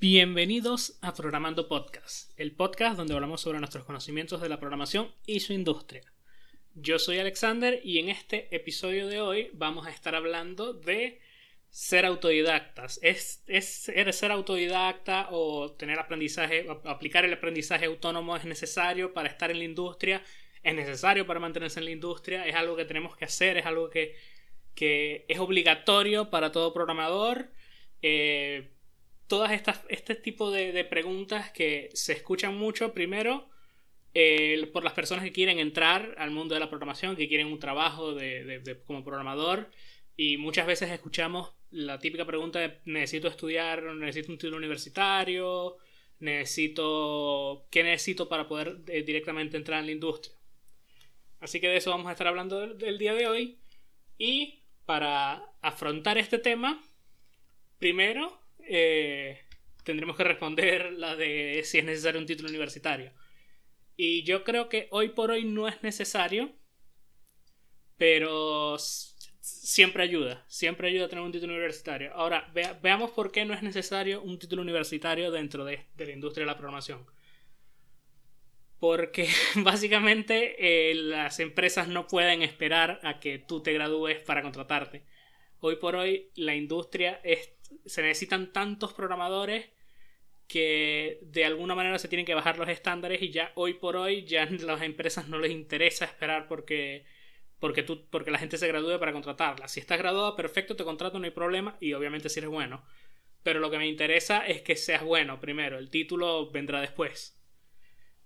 Bienvenidos a Programando Podcast, el podcast donde hablamos sobre nuestros conocimientos de la programación y su industria. Yo soy Alexander y en este episodio de hoy vamos a estar hablando de ser autodidactas. ¿Es, ser autodidacta o tener aprendizaje, aplicar el aprendizaje autónomo es necesario para estar en la industria? ¿Es necesario para mantenerse en la industria? ¿Es algo que tenemos que hacer? ¿Es algo que, es obligatorio para todo programador? Eh, todas estas, este tipo de, preguntas que se escuchan mucho, primero, por las personas que quieren entrar al mundo de la programación, que quieren un trabajo de, como programador, y muchas veces escuchamos la típica pregunta de necesito estudiar, necesito un título universitario, necesito... ¿Qué necesito para poder eh, directamente entrar en la industria? Así que de eso vamos a estar hablando el día de hoy. Y para afrontar este tema, primero eh, tendremos que responder la de si es necesario un título universitario. Y yo creo que hoy por hoy no es necesario, pero siempre ayuda, siempre ayuda a tener un título universitario. Ahora, veamos por qué no es necesario un título universitario dentro de, la industria de la programación. Porque básicamente eh, las empresas no pueden esperar a que tú te gradúes para contratarte. Hoy por hoy la industria es se necesitan tantos programadores que de alguna manera se tienen que bajar los estándares y ya hoy por hoy ya las empresas no les interesa esperar porque porque tú porque la gente se gradúe para contratarla. Si estás graduado, perfecto, te contrato, no hay problema y obviamente si eres bueno. Pero lo que me interesa es que seas bueno primero, el título vendrá después.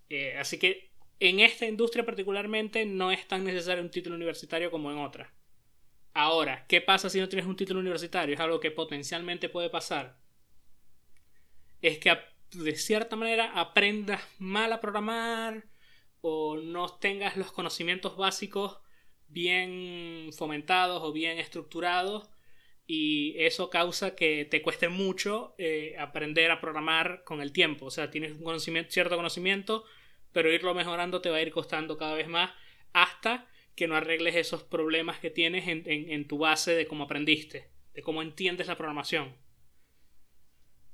Eh, así que en esta industria particularmente no es tan necesario un título universitario como en otras. Ahora, ¿qué pasa si no tienes un título universitario? Es algo que potencialmente puede pasar. Es que de cierta manera aprendas mal a programar o no tengas los conocimientos básicos bien fomentados o bien estructurados y eso causa que te cueste mucho eh, aprender a programar con el tiempo. O sea, tienes un conocimiento, cierto conocimiento, pero irlo mejorando te va a ir costando cada vez más hasta que no arregles esos problemas que tienes en, tu base de cómo aprendiste, de cómo entiendes la programación.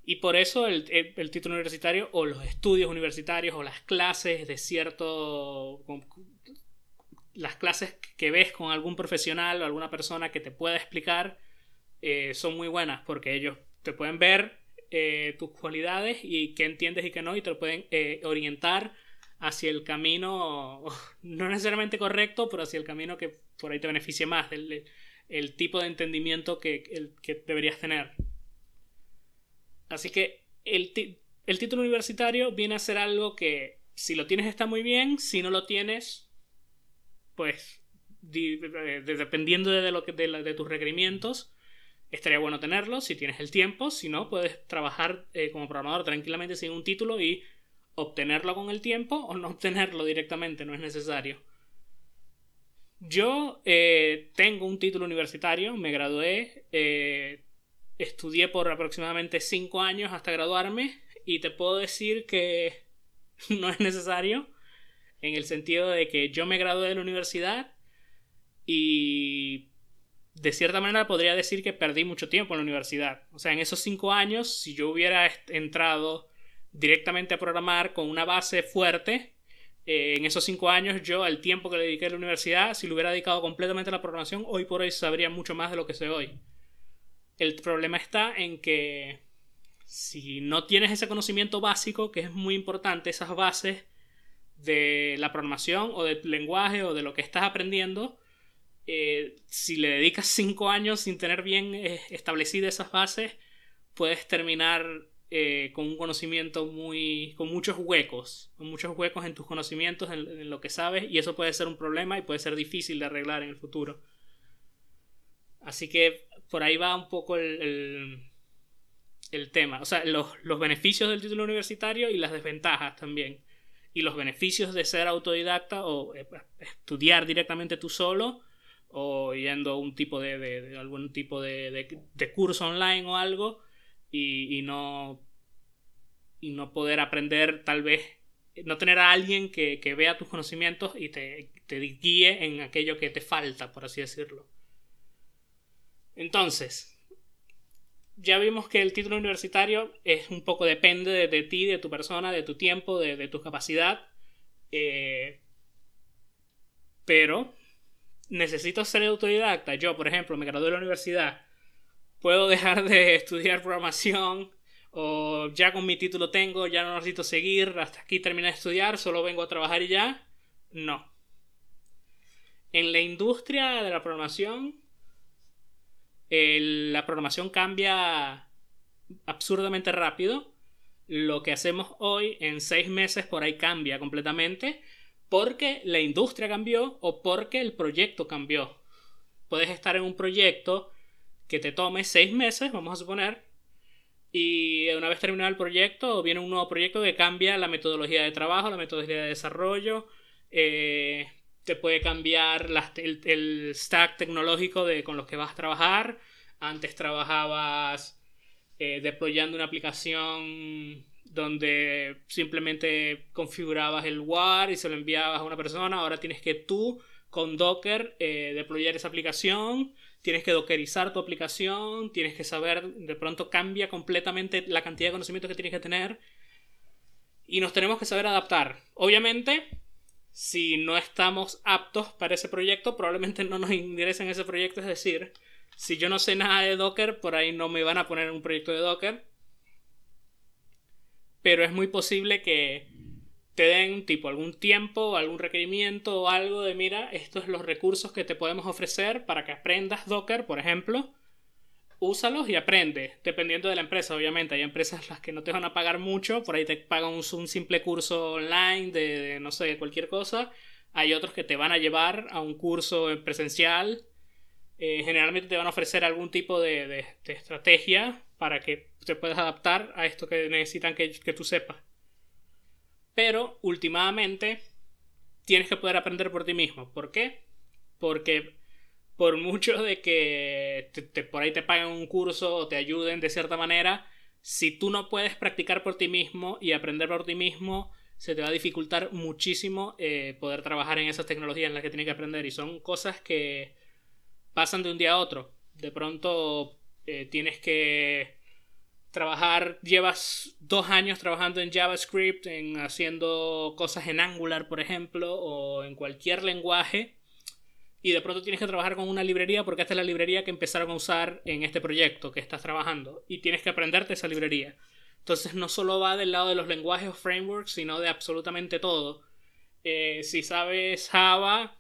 Y por eso el, título universitario o los estudios universitarios o las clases de cierto... las clases que ves con algún profesional o alguna persona que te pueda explicar eh, son muy buenas porque ellos te pueden ver eh, tus cualidades y qué entiendes y qué no y te pueden eh, orientar hacia el camino, no necesariamente correcto, pero hacia el camino que por ahí te beneficie más, el, tipo de entendimiento que, que, deberías tener. Así que el, título universitario viene a ser algo que si lo tienes está muy bien, si no lo tienes, pues dependiendo de, lo que, de, tus requerimientos, estaría bueno tenerlo si tienes el tiempo, si no, puedes trabajar eh, como programador tranquilamente sin un título y obtenerlo con el tiempo o no obtenerlo directamente, no es necesario. Yo eh, tengo un título universitario, me gradué, eh, estudié por aproximadamente 5 años hasta graduarme y te puedo decir que no es necesario en el sentido de que yo me gradué de la universidad y de cierta manera podría decir que perdí mucho tiempo en la universidad. O sea, en esos 5 años, si yo hubiera entrado directamente a programar con una base fuerte. Eh, en esos cinco años, yo, al tiempo que le dediqué a la universidad, si lo hubiera dedicado completamente a la programación, hoy por hoy sabría mucho más de lo que sé hoy. El problema está en que si no tienes ese conocimiento básico, que es muy importante, esas bases de la programación o del lenguaje o de lo que estás aprendiendo, eh, si le dedicas cinco años sin tener bien eh, establecidas esas bases, puedes terminar eh, con un conocimiento muy. con muchos huecos, con muchos huecos en tus conocimientos, en, lo que sabes, y eso puede ser un problema y puede ser difícil de arreglar en el futuro. Así que por ahí va un poco el, el, tema. O sea, los, los beneficios del título universitario y las desventajas también. Y los beneficios de ser autodidacta o eh, estudiar directamente tú solo o yendo a un tipo de, de algún tipo de, de, curso online o algo y, no y no poder aprender tal vez no tener a alguien que, vea tus conocimientos y te, te, guíe en aquello que te falta, por así decirlo. Entonces, ya vimos que el título universitario es un poco depende de, ti, de tu persona, de tu tiempo, de, tu capacidad. Eh, pero necesito ser autodidacta. Yo, por ejemplo, me gradué de la universidad. Puedo dejar de estudiar programación o ya con mi título tengo, ya no necesito seguir, hasta aquí terminé de estudiar, solo vengo a trabajar y ya. No. En la industria de la programación, la programación cambia absurdamente rápido. Lo que hacemos hoy en seis meses por ahí cambia completamente porque la industria cambió o porque el proyecto cambió. Puedes estar en un proyecto que te tome seis meses, vamos a suponer, y una vez terminado el proyecto, viene un nuevo proyecto que cambia la metodología de trabajo, la metodología de desarrollo, eh, te puede cambiar el, stack tecnológico de, con los que vas a trabajar. Antes trabajabas eh, deployando una aplicación donde simplemente configurabas el WAR y se lo enviabas a una persona. Ahora tienes que tú con Docker eh, deployar esa aplicación tienes que dockerizar tu aplicación, tienes que saber, de pronto cambia completamente la cantidad de conocimientos que tienes que tener y nos tenemos que saber adaptar. Obviamente, si no estamos aptos para ese proyecto, probablemente no nos ingresen en ese proyecto, es decir, si yo no sé nada de Docker, por ahí no me van a poner un proyecto de Docker. Pero es muy posible que te den tipo algún tiempo, algún requerimiento o algo de mira, estos son los recursos que te podemos ofrecer para que aprendas Docker, por ejemplo. Úsalos y aprende, dependiendo de la empresa, obviamente. Hay empresas las que no te van a pagar mucho, por ahí te pagan un, simple curso online de, no sé, cualquier cosa. Hay otros que te van a llevar a un curso presencial. Eh, generalmente te van a ofrecer algún tipo de, estrategia para que te puedas adaptar a esto que necesitan que, que tú sepas. Pero últimamente tienes que poder aprender por ti mismo. ¿Por qué? Porque por mucho de que te, por ahí te paguen un curso o te ayuden de cierta manera, si tú no puedes practicar por ti mismo y aprender por ti mismo, se te va a dificultar muchísimo eh, poder trabajar en esas tecnologías en las que tienes que aprender. Y son cosas que pasan de un día a otro. De pronto eh, tienes que trabajar, llevas dos años trabajando en JavaScript, en haciendo cosas en Angular, por ejemplo, o en cualquier lenguaje, y de pronto tienes que trabajar con una librería porque esta es la librería que empezaron a usar en este proyecto que estás trabajando, y tienes que aprenderte esa librería. Entonces no solo va del lado de los lenguajes o frameworks, sino de absolutamente todo. Eh, si sabes Java,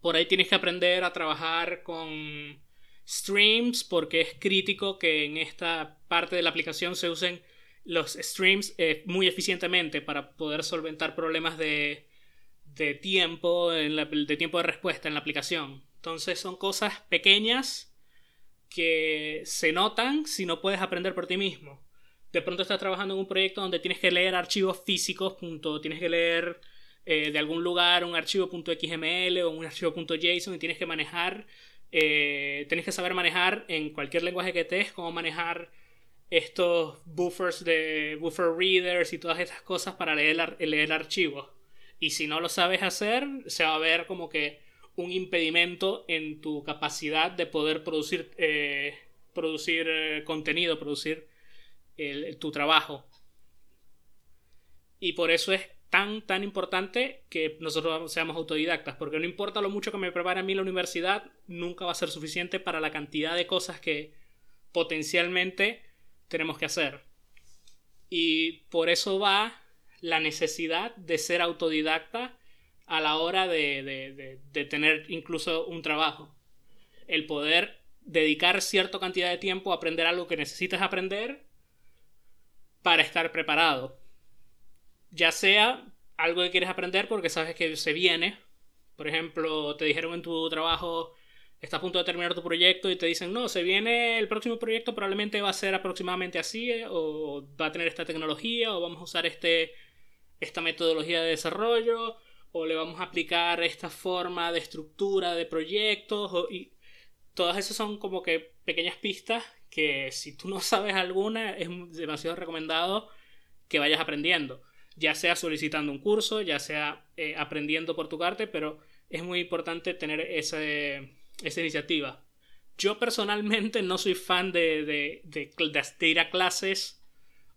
por ahí tienes que aprender a trabajar con streams porque es crítico que en esta parte de la aplicación se usen los streams eh, muy eficientemente para poder solventar problemas de, de tiempo, de tiempo de respuesta en la aplicación. Entonces son cosas pequeñas que se notan si no puedes aprender por ti mismo. De pronto estás trabajando en un proyecto donde tienes que leer archivos físicos, punto, tienes que leer eh, de algún lugar un archivo .xml o un archivo .json y tienes que manejar eh, tenés que saber manejar en cualquier lenguaje que estés, cómo manejar estos buffers de buffer readers y todas estas cosas para leer, leer archivos. Y si no lo sabes hacer, se va a ver como que un impedimento en tu capacidad de poder producir, eh, producir eh, contenido, producir tu trabajo. Y por eso es tan, tan importante que nosotros seamos autodidactas, porque no importa lo mucho que me prepare a mí la universidad, nunca va a ser suficiente para la cantidad de cosas que potencialmente tenemos que hacer. Y por eso va la necesidad de ser autodidacta a la hora de, de, de, tener incluso un trabajo. El poder dedicar cierta cantidad de tiempo a aprender algo que necesitas aprender para estar preparado ya sea algo que quieres aprender porque sabes que se viene. Por ejemplo, te dijeron en tu trabajo, estás a punto de terminar tu proyecto y te dicen, no, se viene el próximo proyecto, probablemente va a ser aproximadamente así, eh, o va a tener esta tecnología, o vamos a usar este, esta metodología de desarrollo, o le vamos a aplicar esta forma de estructura de proyectos, y todas esas son como que pequeñas pistas que si tú no sabes alguna es demasiado recomendado que vayas aprendiendo ya sea solicitando un curso, ya sea eh, aprendiendo por tu parte, pero es muy importante tener esa iniciativa. yo personalmente no soy fan de, de, de, ir a clases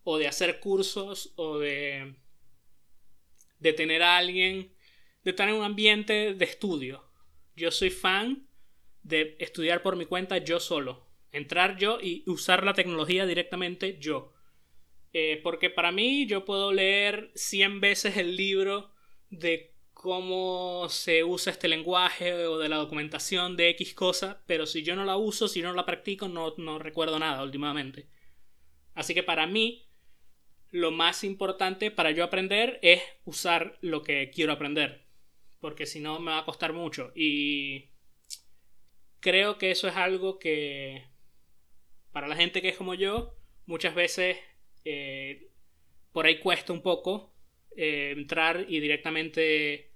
o de hacer cursos o de, de tener a alguien, de estar en un ambiente de estudio. Yo soy fan de estudiar por mi cuenta yo solo. Entrar yo y usar la tecnología directamente yo. Eh, porque para mí yo puedo leer 100 veces el libro de cómo se usa este lenguaje o de la documentación de X cosa, pero si yo no la uso, si no la practico, no, no recuerdo nada últimamente. Así que para mí, lo más importante para yo aprender es usar lo que quiero aprender, porque si no me va a costar mucho. Y creo que eso es algo que, para la gente que es como yo, muchas veces eh, por ahí cuesta un poco eh, entrar y directamente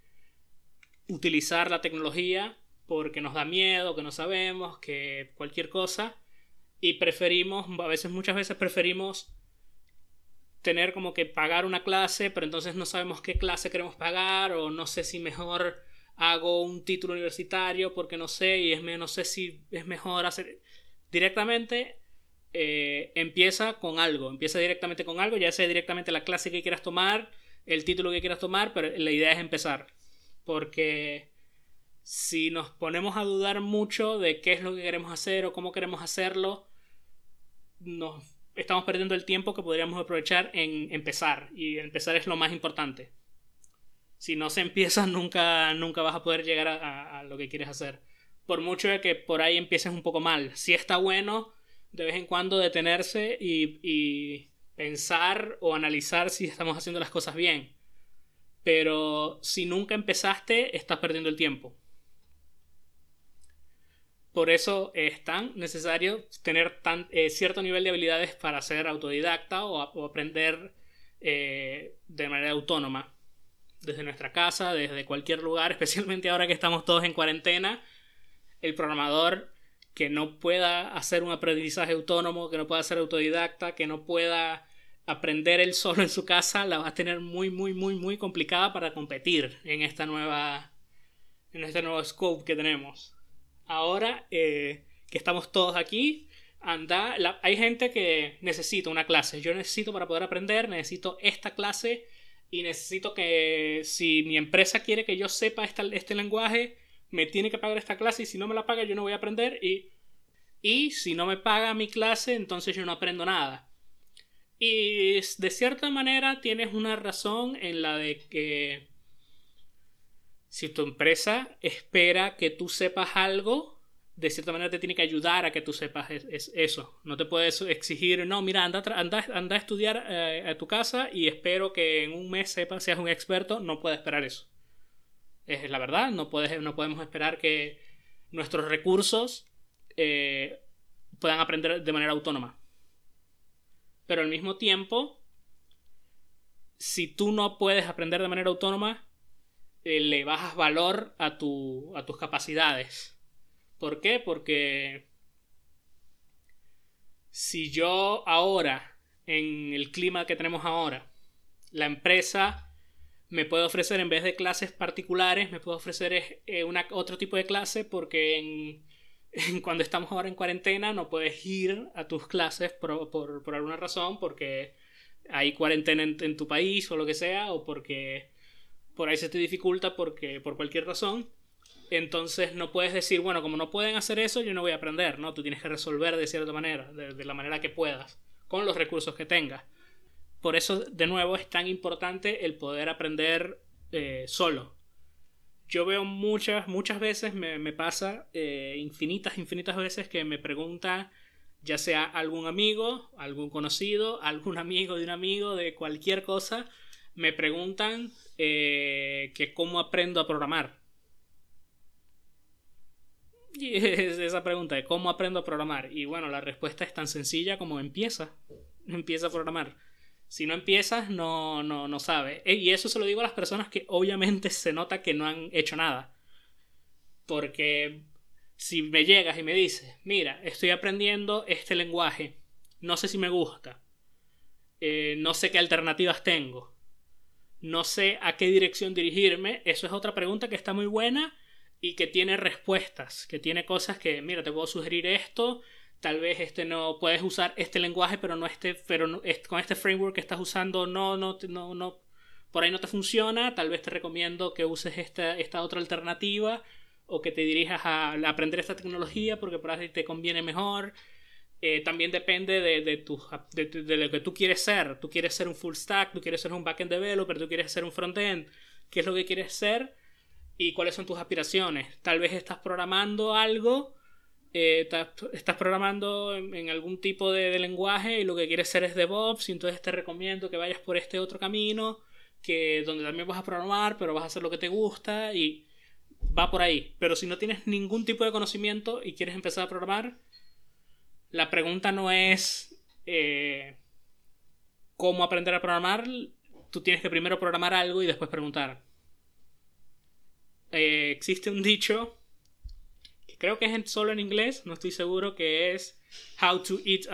utilizar la tecnología porque nos da miedo, que no sabemos, que cualquier cosa. Y preferimos, a veces, muchas veces preferimos tener como que pagar una clase, pero entonces no sabemos qué clase queremos pagar, o no sé si mejor hago un título universitario porque no sé, y es, no sé si es mejor hacer directamente eh, empieza con algo, empieza directamente con algo, ya sea directamente la clase que quieras tomar, el título que quieras tomar, pero la idea es empezar. Porque si nos ponemos a dudar mucho de qué es lo que queremos hacer o cómo queremos hacerlo, nos estamos perdiendo el tiempo que podríamos aprovechar en empezar. Y empezar es lo más importante. Si no se empieza, nunca, nunca vas a poder llegar a, a lo que quieres hacer. Por mucho de que por ahí empieces un poco mal. Si está bueno, de vez en cuando detenerse y, pensar o analizar si estamos haciendo las cosas bien. Pero si nunca empezaste, estás perdiendo el tiempo. Por eso es tan necesario tener tan, eh, cierto nivel de habilidades para ser autodidacta o, aprender eh, de manera autónoma. Desde nuestra casa, desde cualquier lugar, especialmente ahora que estamos todos en cuarentena. El programador que no pueda hacer un aprendizaje autónomo, que no pueda ser autodidacta, que no pueda aprender él solo en su casa, la va a tener muy, muy, muy, muy complicada para competir en esta nueva, en este nuevo scope que tenemos. Ahora eh, que estamos todos aquí, anda, hay gente que necesita una clase. Yo necesito para poder aprender, necesito esta clase y necesito que si mi empresa quiere que yo sepa este lenguaje, me tiene que pagar esta clase y si no me la paga yo no voy a aprender y, y si no me paga mi clase entonces yo no aprendo nada. Y de cierta manera tienes una razón en la de que si tu empresa espera que tú sepas algo, de cierta manera te tiene que ayudar a que tú sepas es, eso. No te puedes exigir, no, mira, anda, anda, anda a estudiar eh, a tu casa y espero que en un mes sepas, seas un experto. No puedes esperar eso es la verdad, no, no podemos esperar que nuestros recursos eh, puedan aprender de manera autónoma. Pero al mismo tiempo, si tú no puedes aprender de manera autónoma, eh, le bajas valor a, tu, a tus capacidades. ¿Por qué? Porque si yo ahora, en el clima que tenemos ahora, la empresa me puede ofrecer en vez de clases particulares, me puede ofrecer eh, una, otro tipo de clase porque en, cuando estamos ahora en cuarentena no puedes ir a tus clases por, por, alguna razón porque hay cuarentena en, tu país o lo que sea o porque por ahí se te dificulta porque por cualquier razón. Entonces no puedes decir, bueno, como no pueden hacer eso, yo no voy a aprender, ¿no? Tú tienes que resolver de cierta manera, de la manera que puedas, con los recursos que tengas. Por eso, de nuevo, es tan importante el poder aprender eh, solo. Yo veo muchas, muchas veces, me, pasa eh, infinitas, infinitas veces que me preguntan, ya sea algún amigo, algún conocido, algún amigo de un amigo, de cualquier cosa, me preguntan eh, que cómo aprendo a programar. Y es esa pregunta de cómo aprendo a programar. Y bueno, la respuesta es tan sencilla como empieza. Empieza a programar. Si no empiezas, no, no, no sabes. E, y eso se lo digo a las personas que obviamente se nota que no han hecho nada. Porque si me llegas y me dices, mira, estoy aprendiendo este lenguaje, no sé si me gusta, eh, no sé qué alternativas tengo, no sé a qué dirección dirigirme, eso es otra pregunta que está muy buena y que tiene respuestas, que tiene cosas que, mira, te puedo sugerir esto, tal vez este no puedes usar este lenguaje, pero no este, pero no, con este framework que estás usando no, no, no, no, por ahí no te funciona, tal vez te recomiendo que uses esta, esta otra alternativa o que te dirijas a aprender esta tecnología porque por ahí te conviene mejor. Eh, también depende de, de, tu, de, de, lo que tú quieres ser. Tú quieres ser un full stack, tú quieres ser un backend developer, tú quieres ser un frontend. ¿Qué es lo que quieres ser? Y cuáles son tus aspiraciones. Tal vez estás programando algo, eh, estás, programando en, algún tipo de, lenguaje y lo que quieres ser es DevOps y entonces te recomiendo que vayas por este otro camino, que donde también vas a programar, pero vas a hacer lo que te gusta y va por ahí. Pero si no tienes ningún tipo de conocimiento y quieres empezar a programar, la pregunta no es eh, cómo aprender a programar. Tú tienes que primero programar algo y después preguntar. Eh, existe un dicho creo que es solo en inglés, no estoy seguro, que es How to eat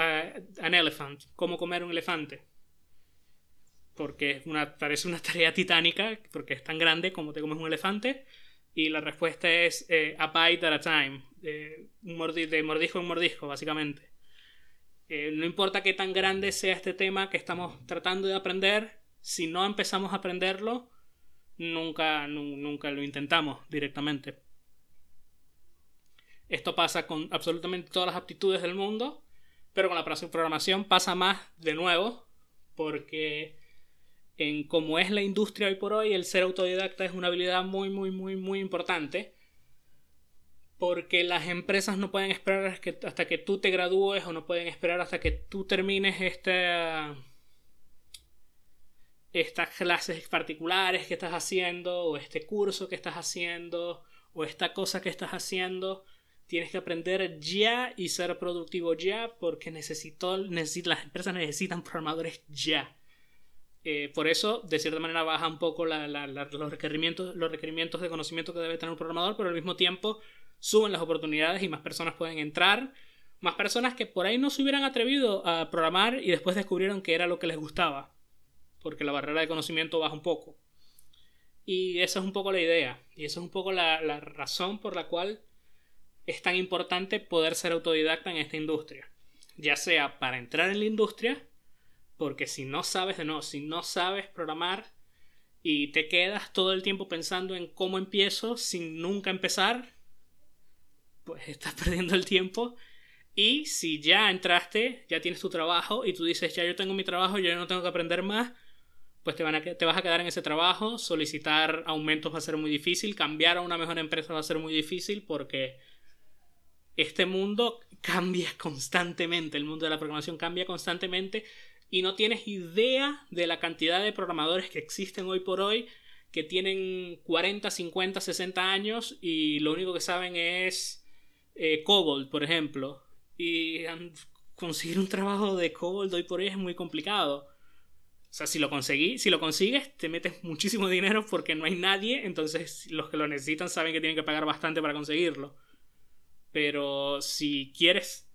an elephant, cómo comer un elefante. Porque una, parece una tarea titánica, porque es tan grande como te comes un elefante. Y la respuesta es eh, a bite at a time, de mordisco en mordisco, básicamente. Eh, no importa qué tan grande sea este tema que estamos tratando de aprender, si no empezamos a aprenderlo, nunca, nunca lo intentamos directamente. Esto pasa con absolutamente todas las aptitudes del mundo, pero con la programación pasa más de nuevo, porque en cómo es la industria hoy por hoy, el ser autodidacta es una habilidad muy, muy, muy, muy importante. Porque las empresas no pueden esperar hasta que tú te gradúes o no pueden esperar hasta que tú termines esta, estas clases particulares que estás haciendo o este curso que estás haciendo o esta cosa que estás haciendo. Tienes que aprender ya y ser productivo ya porque necesito, las empresas necesitan programadores ya. Eh, por eso, de cierta manera, baja un poco los, requerimientos, los requerimientos de conocimiento que debe tener un programador, pero al mismo tiempo suben las oportunidades y más personas pueden entrar. Más personas que por ahí no se hubieran atrevido a programar y después descubrieron que era lo que les gustaba. Porque la barrera de conocimiento baja un poco. Y esa es un poco la idea. Y esa es un poco la, la razón por la cual es tan importante poder ser autodidacta en esta industria. Ya sea para entrar en la industria porque si no sabes de no, si no sabes programar y te quedas todo el tiempo pensando en cómo empiezo sin nunca empezar, pues estás perdiendo el tiempo. Y si ya entraste, ya tienes tu trabajo y tú dices, ya yo tengo mi trabajo, yo no tengo que aprender más, pues te, van a, te vas a quedar en ese trabajo, solicitar aumentos va a ser muy difícil, cambiar a una mejor empresa va a ser muy difícil porque este mundo cambia constantemente, el mundo de la programación cambia constantemente y no tienes idea de la cantidad de programadores que existen hoy por hoy que tienen 40, 50, 60 años y lo único que saben es eh, COBOL, por ejemplo. Y conseguir un trabajo de COBOL hoy por hoy es muy complicado. O sea, si lo conseguí, si lo consigues, te metes muchísimo dinero porque no hay nadie, entonces los que lo necesitan saben que tienen que pagar bastante para conseguirlo. Pero si quieres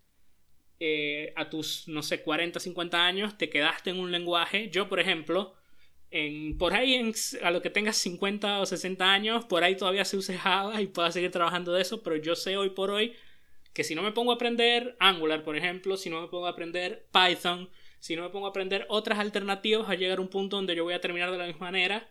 eh, a tus, no sé, 40, 50 años, te quedaste en un lenguaje. Yo, por ejemplo, en, por ahí a lo que tengas 50 o 60 años, por ahí todavía se usa Java y puedas seguir trabajando de eso, pero yo sé hoy por hoy que si no me pongo a aprender Angular, por ejemplo, si no me pongo a aprender Python, si no me pongo a aprender otras alternativas, va a llegar un punto donde yo voy a terminar de la misma manera,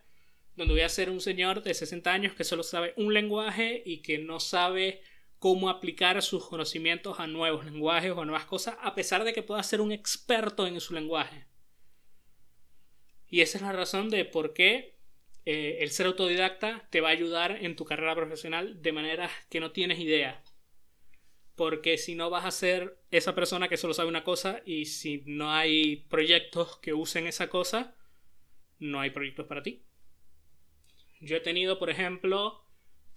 donde voy a ser un señor de 60 años que solo sabe un lenguaje y que no sabe cómo aplicar sus conocimientos a nuevos lenguajes o a nuevas cosas, a pesar de que pueda ser un experto en su lenguaje. Y esa es la razón de por qué eh, el ser autodidacta te va a ayudar en tu carrera profesional de manera que no tienes idea. Porque si no vas a ser esa persona que solo sabe una cosa y si no hay proyectos que usen esa cosa, no hay proyectos para ti. Yo he tenido, por ejemplo,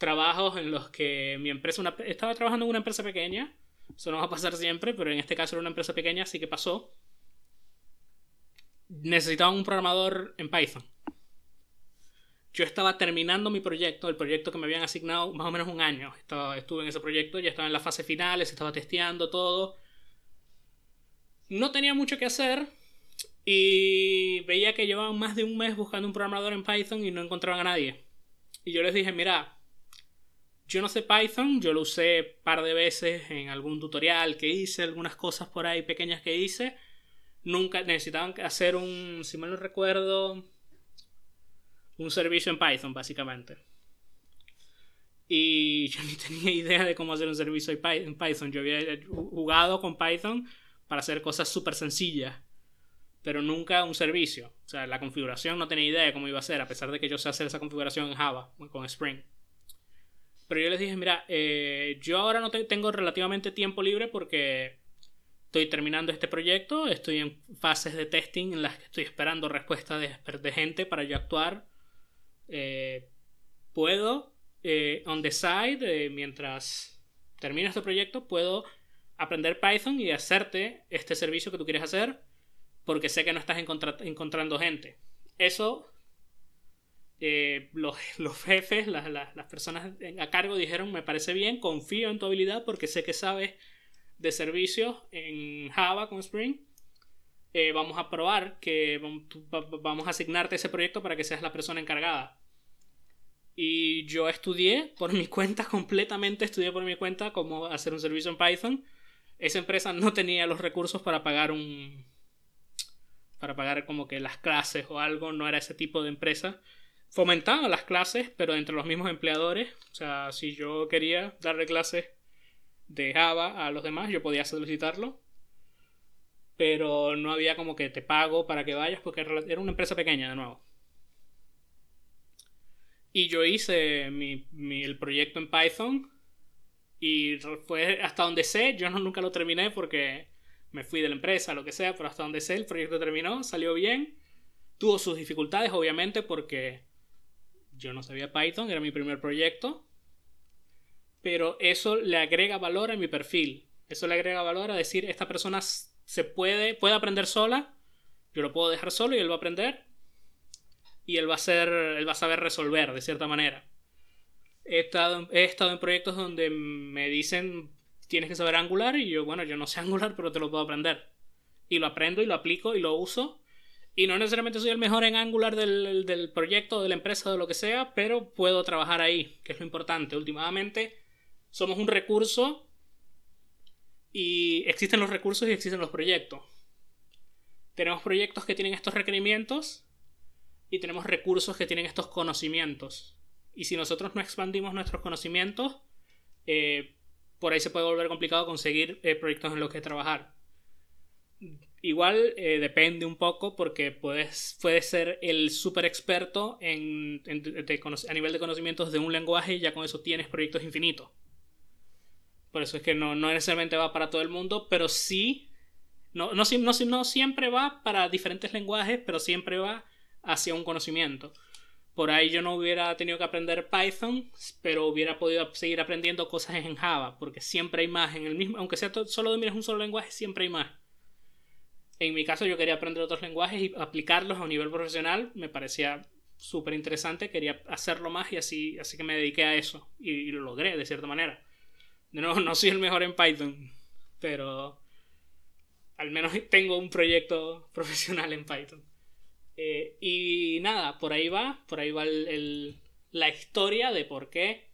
trabajos en los que mi empresa, estaba trabajando en una empresa pequeña, eso no va a pasar siempre, pero en este caso era una empresa pequeña, así que pasó. Necesitaban un programador en Python. Yo estaba terminando mi proyecto, el proyecto que me habían asignado más o menos un año. Estaba, estuve en ese proyecto, ya estaba en la fase final, se estaba testeando todo. No tenía mucho que hacer y veía que llevaban más de un mes buscando un programador en Python y no encontraban a nadie. Y yo les dije, mira, yo no sé Python, yo lo usé un par de veces en algún tutorial que hice, algunas cosas por ahí pequeñas que hice. Nunca necesitaban hacer un, si mal no recuerdo, un servicio en Python, básicamente. Y yo ni tenía idea de cómo hacer un servicio en Python. Yo había jugado con Python para hacer cosas súper sencillas, pero nunca un servicio. O sea, la configuración no tenía idea de cómo iba a ser, a pesar de que yo sé hacer esa configuración en Java, con Spring. Pero yo les dije, mira, eh, yo ahora no tengo relativamente tiempo libre porque estoy terminando este proyecto, estoy en fases de testing en las que estoy esperando respuestas de, gente para yo actuar. Eh, puedo, eh, on the side, mientras termino este proyecto, puedo aprender Python y hacerte este servicio que tú quieres hacer porque sé que no estás encontrando gente. Eso eh, los, jefes, las, personas a cargo dijeron, me parece bien, confío en tu habilidad porque sé que sabes de servicios en Java con Spring. Eh, vamos a probar que vamos a asignarte ese proyecto para que seas la persona encargada. Y yo estudié por mi cuenta, completamente estudié por mi cuenta cómo hacer un servicio en Python. Esa empresa no tenía los recursos para pagar un... para pagar como que las clases o algo, no era ese tipo de empresa fomentaba las clases, pero entre los mismos empleadores. O sea, si yo quería darle clases de Java a los demás, yo podía solicitarlo. Pero no había como que te pago para que vayas, porque era una empresa pequeña, de nuevo. Y yo hice mi, el proyecto en Python. Y fue hasta donde sé, yo no, nunca lo terminé porque me fui de la empresa, lo que sea, pero hasta donde sé el proyecto terminó, salió bien. Tuvo sus dificultades, obviamente, porque yo no sabía Python, era mi primer proyecto. Pero eso le agrega valor a mi perfil. Eso le agrega valor a decir, esta persona se puede, puede aprender sola. Yo lo puedo dejar solo y él va a aprender. Y él va a ser, él va a saber resolver de cierta manera. He estado, he estado en proyectos donde me dicen tienes que saber Angular y yo, bueno, yo no sé Angular, pero te lo puedo aprender. Y lo aprendo y lo aplico y lo uso y no necesariamente soy el mejor en Angular del, del proyecto, de la empresa, de lo que sea, pero puedo trabajar ahí, que es lo importante. Últimamente somos un recurso y existen los recursos y existen los proyectos. Tenemos proyectos que tienen estos requerimientos y tenemos recursos que tienen estos conocimientos. Y si nosotros no expandimos nuestros conocimientos, eh, por ahí se puede volver complicado conseguir eh, proyectos en los que trabajar. Igual eh, depende un poco porque puedes, puedes ser el súper experto en, a nivel de conocimientos de un lenguaje y ya con eso tienes proyectos infinitos. Por eso es que no, no necesariamente va para todo el mundo, pero sí, no, no, no, no siempre va para diferentes lenguajes, pero siempre va hacia un conocimiento. Por ahí yo no hubiera tenido que aprender Python, pero hubiera podido seguir aprendiendo cosas en Java, porque siempre hay más en el mismo, aunque sea solo domines un solo lenguaje, siempre hay más. En mi caso yo quería aprender otros lenguajes y aplicarlos a un nivel profesional. Me parecía súper interesante, quería hacerlo más y así, así que me dediqué a eso. Y, lo logré de cierta manera. Nuevo, no soy el mejor en Python, pero al menos tengo un proyecto profesional en Python. Eh, y nada, por ahí va, por ahí va la historia de por qué,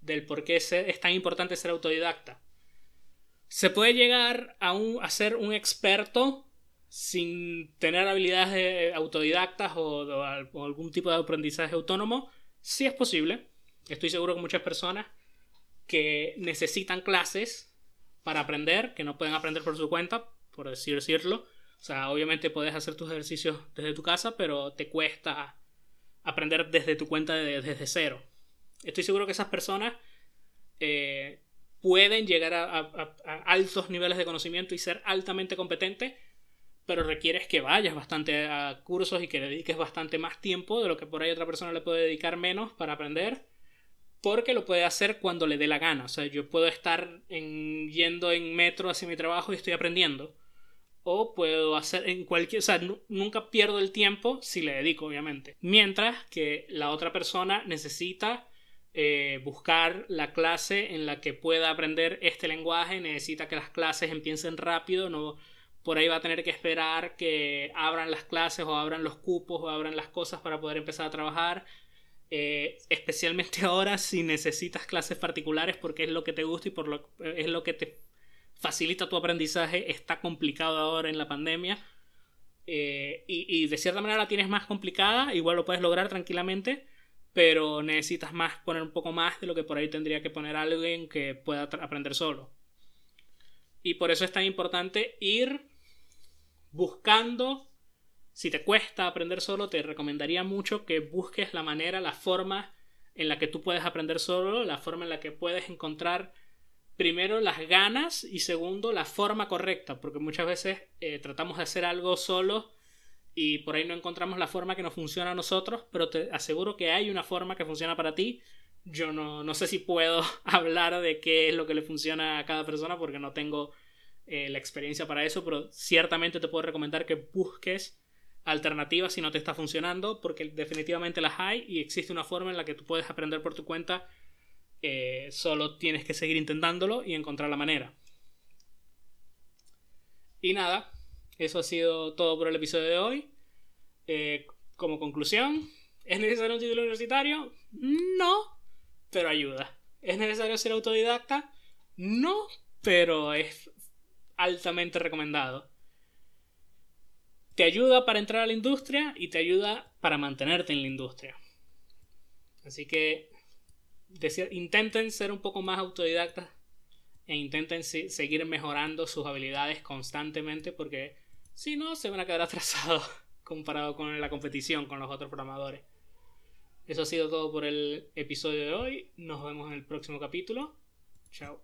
del por qué es tan importante ser autodidacta se puede llegar a, un, ser un experto sin tener habilidades autodidactas o, algún tipo de aprendizaje autónomo. Sí es posible. Estoy seguro que muchas personas que necesitan clases para aprender, que no pueden aprender por su cuenta, por decirlo. O sea, obviamente puedes hacer tus ejercicios desde tu casa, pero te cuesta aprender desde tu cuenta desde cero. Estoy seguro que esas personas eh, pueden llegar a, altos niveles de conocimiento y ser altamente competentes, pero requieres que vayas bastante a cursos y que dediques bastante más tiempo de lo que por ahí otra persona le puede dedicar menos para aprender, porque lo puede hacer cuando le dé la gana. O sea, yo puedo estar yendo en metro hacia mi trabajo y estoy aprendiendo. O puedo hacer en cualquier... O sea, nunca pierdo el tiempo si le dedico, obviamente. Mientras que la otra persona necesita eh, buscar la clase en la que pueda aprender este lenguaje, necesita que las clases empiecen rápido, no por ahí va a tener que esperar que abran las clases o abran los cupos o abran las cosas para poder empezar a trabajar. Eh, especialmente ahora si necesitas clases particulares porque es lo que te gusta y por lo, es lo que te facilita tu aprendizaje. Está complicado ahora en la pandemia. Eh, y, y, de cierta manera la tienes más complicada, igual lo puedes lograr tranquilamente, pero necesitas más poner un poco más de lo que por ahí tendría que poner alguien que pueda aprender solo. Y por eso es tan importante ir buscando si te cuesta aprender solo, te recomendaría mucho que busques la manera, la forma en la que tú puedes aprender solo, la forma en la que puedes encontrar primero las ganas y segundo la forma correcta, porque muchas veces eh, tratamos de hacer algo solo y por ahí no encontramos la forma que nos funciona a nosotros, pero te aseguro que hay una forma que funciona para ti. Yo no, no sé si puedo hablar de qué es lo que le funciona a cada persona porque no tengo eh, la experiencia para eso, pero ciertamente te puedo recomendar que busques alternativas si no te está funcionando, porque definitivamente las hay y existe una forma en la que tú puedes aprender por tu cuenta, eh, solo tienes que seguir intentándolo y encontrar la manera. Y nada, eso ha sido todo por el episodio de hoy. Eh, como conclusión, ¿es necesario un título universitario? No, pero ayuda. ¿Es necesario ser autodidacta? No, pero es altamente recomendado te ayuda para entrar a la industria y te ayuda para mantenerte en la industria. Así que intenten ser un poco más autodidactas e intenten seguir mejorando sus habilidades constantemente porque si no se van a quedar atrasados comparado con la competición con los otros programadores. Eso ha sido todo por el episodio de hoy. Nos vemos en el próximo capítulo. Chao.